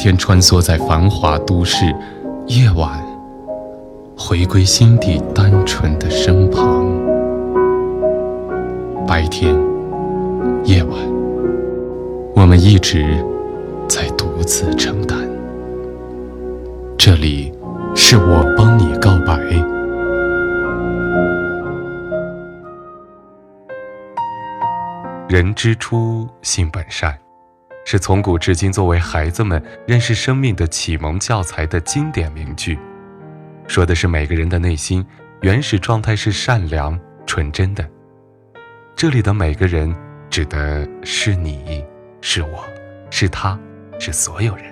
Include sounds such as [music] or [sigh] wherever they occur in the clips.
天穿梭在繁华都市，夜晚回归心底单纯的身旁。白天，夜晚，我们一直在独自承担。这里是我帮你告白。人之初，性本善，是从古至今作为孩子们认识生命的启蒙教材的经典名句。说的是每个人的内心原始状态是善良、纯真的。这里的每个人，指的是你，是我，是他，是所有人。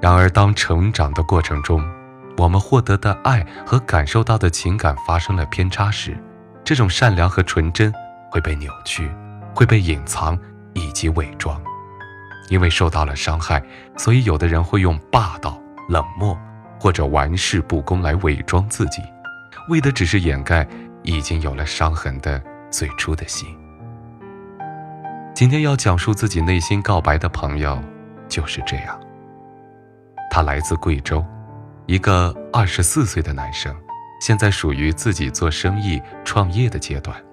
然而，当成长的过程中，我们获得的爱和感受到的情感发生了偏差时，这种善良和纯真会被扭曲，会被隐藏以及伪装。因为受到了伤害，所以有的人会用霸道、冷漠或者玩世不恭来伪装自己，为的只是掩盖已经有了伤痕的最初的心。今天要讲述自己内心告白的朋友就是这样。他来自贵州，一个二十四岁的男生，现在属于自己做生意、创业的阶段。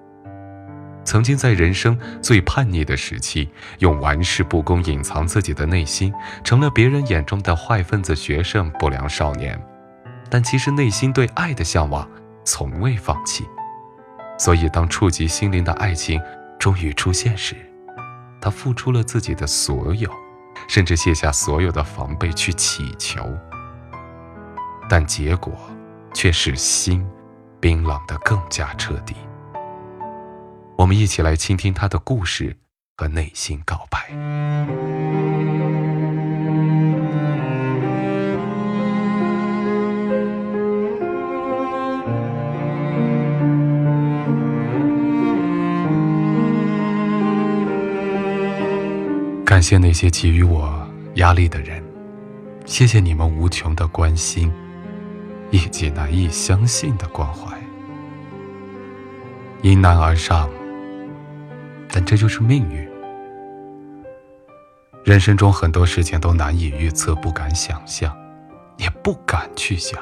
曾经在人生最叛逆的时期，用玩世不恭隐藏自己的内心，成了别人眼中的坏分子、学生、不良少年。但其实内心对爱的向往从未放弃。所以，当触及心灵的爱情终于出现时，他付出了自己的所有。甚至卸下所有的防备去祈求，但结果却使心冰冷的更加彻底。我们一起来倾听他的故事和内心告白。感谢那些给予我压力的人，谢谢你们无穷的关心，以及难以相信的关怀。迎难而上，但这就是命运。人生中很多事情都难以预测，不敢想象，也不敢去想。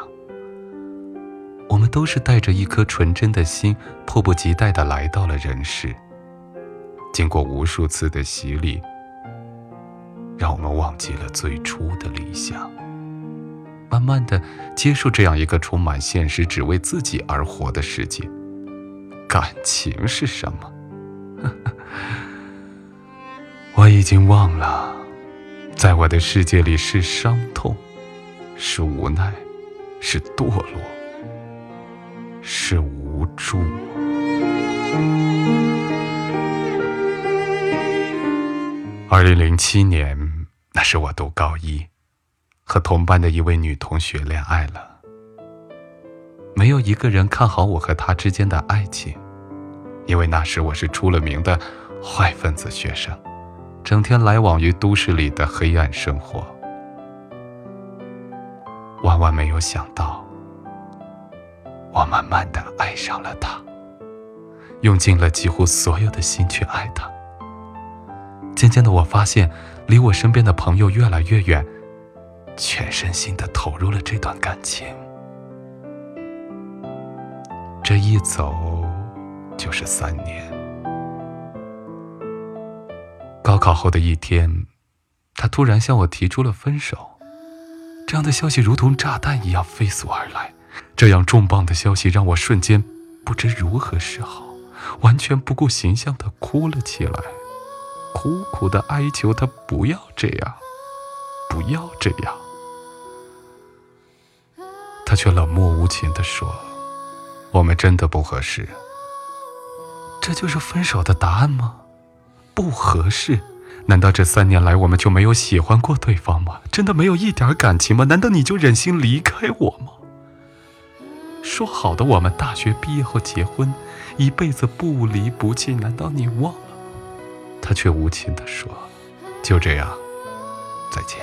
我们都是带着一颗纯真的心，迫不及待的来到了人世。经过无数次的洗礼。让我们忘记了最初的理想，慢慢的接受这样一个充满现实、只为自己而活的世界。感情是什么？[laughs] 我已经忘了，在我的世界里是伤痛，是无奈，是堕落，是无助。二零零七年，那是我读高一，和同班的一位女同学恋爱了。没有一个人看好我和她之间的爱情，因为那时我是出了名的坏分子学生，整天来往于都市里的黑暗生活。万万没有想到，我慢慢的爱上了她，用尽了几乎所有的心去爱她。渐渐的，我发现离我身边的朋友越来越远，全身心的投入了这段感情。这一走就是三年。高考后的一天，他突然向我提出了分手。这样的消息如同炸弹一样飞速而来，这样重磅的消息让我瞬间不知如何是好，完全不顾形象的哭了起来，苦苦的哀求他不要这样，不要这样。他却冷漠无情的说：“我们真的不合适。”这就是分手的答案吗？不合适。难道这三年来我们就没有喜欢过对方吗？真的没有一点感情吗？难道你就忍心离开我吗？说好的我们大学毕业后结婚，一辈子不离不弃，难道你忘了？他却无情地说：“就这样，再见。”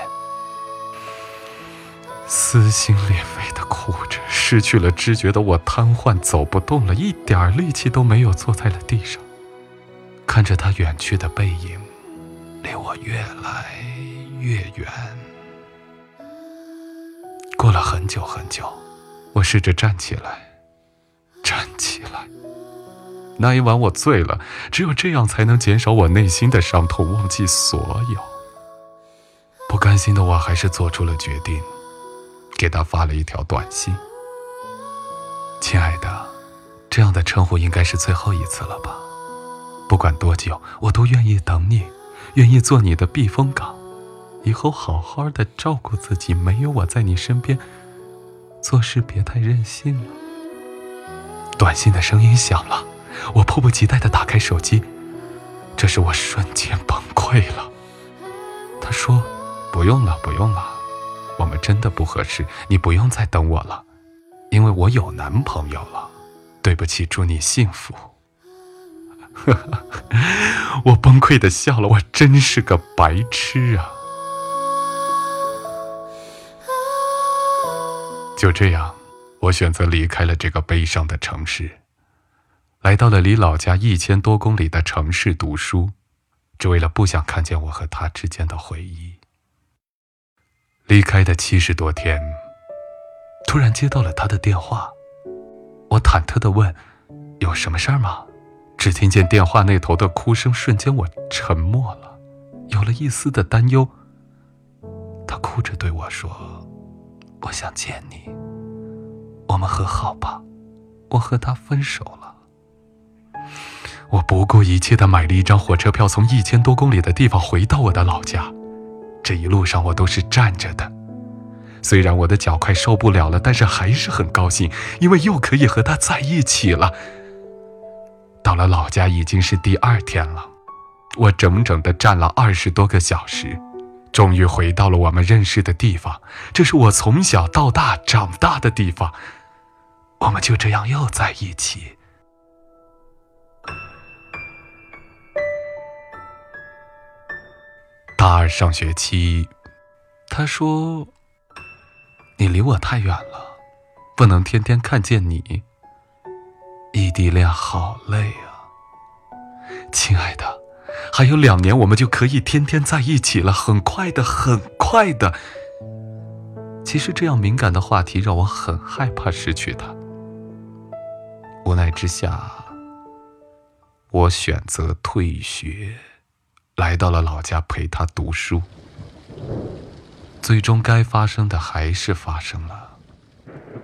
撕心裂肺的哭着，失去了知觉的我瘫痪走不动了，一点力气都没有，坐在了地上，看着他远去的背影。离我越来越远。过了很久很久，我试着站起来，站起来。那一晚我醉了，只有这样才能减少我内心的伤痛，忘记所有。不甘心的我还是做出了决定，给他发了一条短信：“亲爱的，这样的称呼应该是最后一次了吧？不管多久，我都愿意等你。”愿意做你的避风港，以后好好的照顾自己。没有我在你身边，做事别太任性了。短信的声音响了，我迫不及待的打开手机，这时我瞬间崩溃了。他说：“不用了，不用了，我们真的不合适，你不用再等我了，因为我有男朋友了。对不起，祝你幸福。[laughs] ”，我崩溃的笑了，我真是个白痴啊！就这样，我选择离开了这个悲伤的城市，来到了离老家一千多公里的城市读书，只为了不想看见我和他之间的回忆。离开的七十多天，突然接到了他的电话，我忐忑的问：“有什么事儿吗？”只听见电话那头的哭声，瞬间我沉默了，有了一丝的担忧。他哭着对我说：“我想见你，我们和好吧，我和他分手了。”我不顾一切的买了一张火车票，从一千多公里的地方回到我的老家。这一路上我都是站着的，虽然我的脚快受不了了，但是还是很高兴，因为又可以和他在一起了。到了老家已经是第二天了，我整整的站了二十多个小时，终于回到了我们认识的地方。这是我从小到大长大的地方，我们就这样又在一起。大二上学期，他说：“你离我太远了，不能天天看见你。”异地恋好累啊，亲爱的，还有两年我们就可以天天在一起了，很快的，很快的。其实这样敏感的话题让我很害怕失去他。无奈之下，我选择退学，来到了老家陪他读书。最终该发生的还是发生了，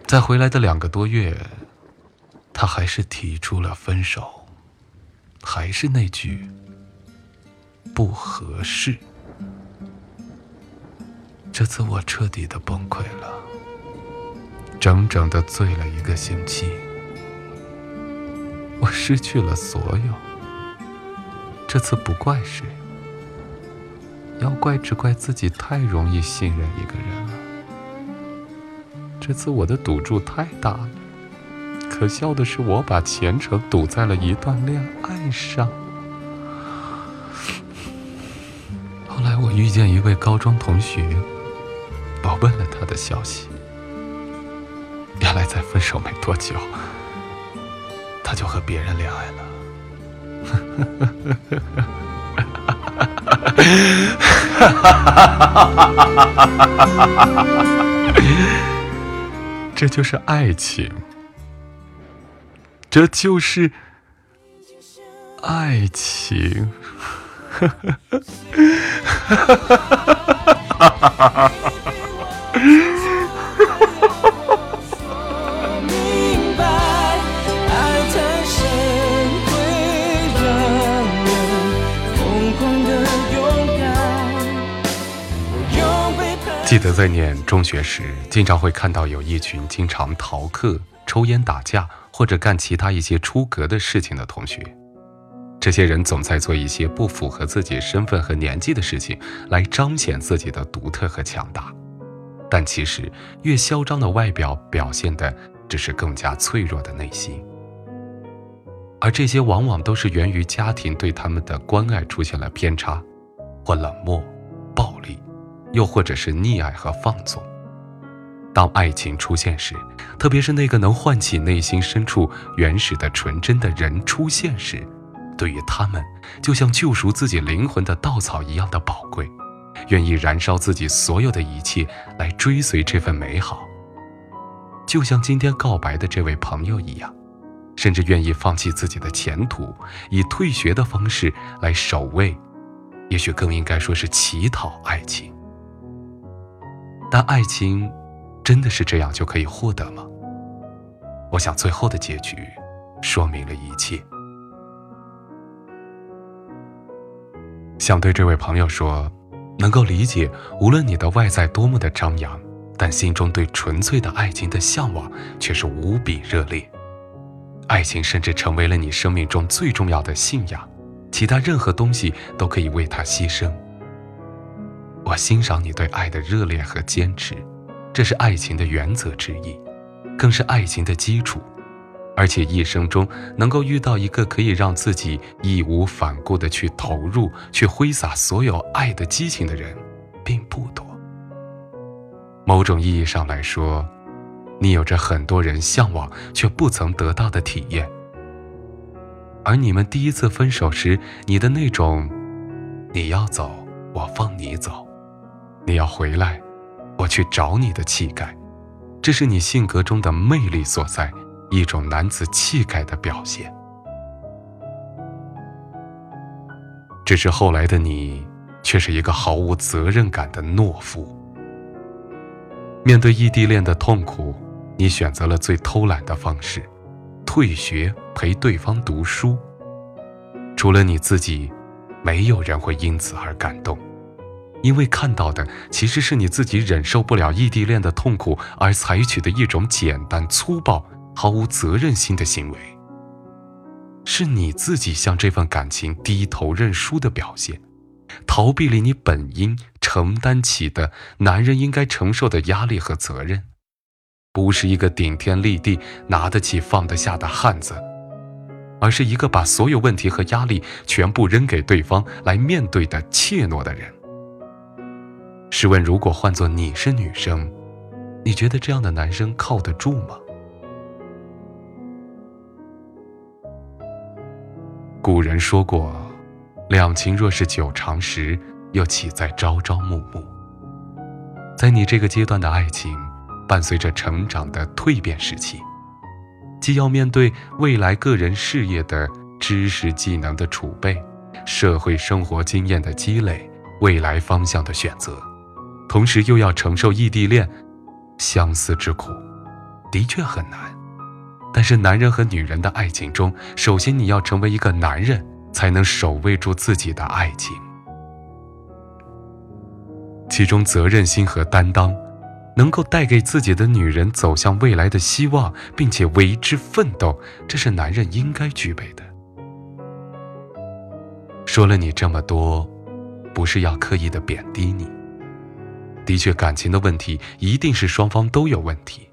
在回来的两个多月。他还是提出了分手，还是那句不合适。这次我彻底的崩溃了，整整的醉了一个星期，我失去了所有。这次不怪谁，要怪只怪自己太容易信任一个人了。这次我的赌注太大了。可笑的是，我把前程赌在了一段恋爱上。后来我遇见一位高中同学，我问了他的消息，原来在分手没多久，他就和别人恋爱了。[laughs] [laughs] 这就是爱情，这就是爱情。哈哈哈哈哈！哈哈哈哈哈记得在念中学时，经常会看到有一群经常逃课、抽烟、打架或者干其他一些出格的事情的同学。这些人总在做一些不符合自己身份和年纪的事情，来彰显自己的独特和强大。但其实，越嚣张的外表表现的只是更加脆弱的内心。而这些往往都是源于家庭对他们的关爱出现了偏差，或冷漠、暴力。又或者是溺爱和放纵。当爱情出现时，特别是那个能唤起内心深处原始的纯真的人出现时，对于他们，就像救赎自己灵魂的稻草一样的宝贵，愿意燃烧自己所有的一切来追随这份美好。就像今天告白的这位朋友一样，甚至愿意放弃自己的前途，以退学的方式来守卫，也许更应该说是乞讨爱情。但爱情真的是这样就可以获得吗？我想最后的结局说明了一切。想对这位朋友说，能够理解，无论你的外在多么的张扬，但心中对纯粹的爱情的向往却是无比热烈。爱情甚至成为了你生命中最重要的信仰，其他任何东西都可以为它牺牲。我欣赏你对爱的热烈和坚持，这是爱情的原则之一，更是爱情的基础。而且一生中能够遇到一个可以让自己义无反顾的去投入、去挥洒所有爱的激情的人，并不多。某种意义上来说，你有着很多人向往却不曾得到的体验。而你们第一次分手时，你的那种“你要走，我放你走”。你要回来，我去找你的气概，这是你性格中的魅力所在，一种男子气概的表现。只是后来的你，却是一个毫无责任感的懦夫。面对异地恋的痛苦，你选择了最偷懒的方式，退学陪对方读书。除了你自己，没有人会因此而感动。因为看到的其实是你自己忍受不了异地恋的痛苦而采取的一种简单粗暴、毫无责任心的行为，是你自己向这份感情低头认输的表现，逃避了你本应承担起的男人应该承受的压力和责任，不是一个顶天立地、拿得起放得下的汉子，而是一个把所有问题和压力全部扔给对方来面对的怯懦的人。试问，如果换做你是女生，你觉得这样的男生靠得住吗？古人说过：“两情若是久长时，又岂在朝朝暮暮。”在你这个阶段的爱情，伴随着成长的蜕变时期，既要面对未来个人事业的知识技能的储备、社会生活经验的积累、未来方向的选择。同时又要承受异地恋、相思之苦，的确很难。但是男人和女人的爱情中，首先你要成为一个男人，才能守卫住自己的爱情。其中责任心和担当，能够带给自己的女人走向未来的希望，并且为之奋斗，这是男人应该具备的。说了你这么多，不是要刻意的贬低你。的确，感情的问题一定是双方都有问题。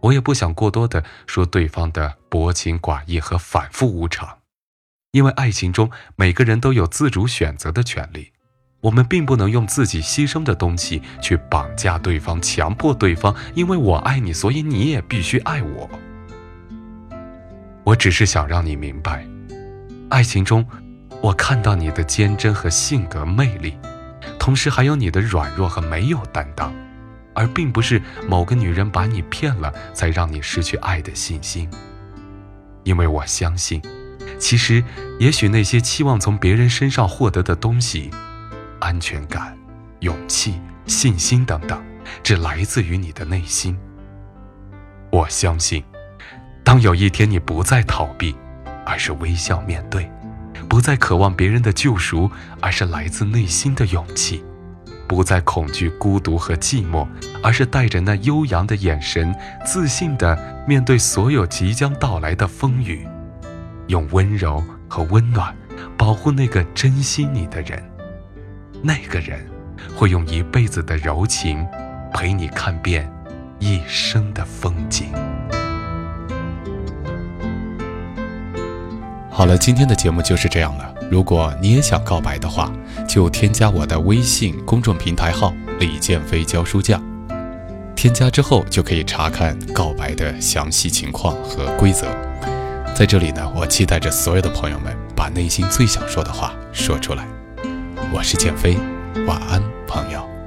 我也不想过多的说对方的薄情寡义和反复无常，因为爱情中每个人都有自主选择的权利，我们并不能用自己牺牲的东西去绑架对方，强迫对方，因为我爱你，所以你也必须爱我。我只是想让你明白，爱情中我看到你的坚贞和性格魅力，同时还有你的软弱和没有担当，而并不是某个女人把你骗了，才让你失去爱的信心。因为我相信，其实也许那些期望从别人身上获得的东西，安全感、勇气、信心等等，只来自于你的内心。我相信，当有一天你不再逃避，而是微笑面对。不再渴望别人的救赎，而是来自内心的勇气；不再恐惧孤独和寂寞，而是带着那悠扬的眼神，自信地面对所有即将到来的风雨，用温柔和温暖保护那个珍惜你的人。那个人会用一辈子的柔情陪你看遍一生的风景。好了，今天的节目就是这样了。如果你也想告白的话，就添加我的微信公众平台号“李建飞教书匠”。添加之后就可以查看告白的详细情况和规则。在这里呢，我期待着所有的朋友们把内心最想说的话说出来。我是建飞，晚安，朋友。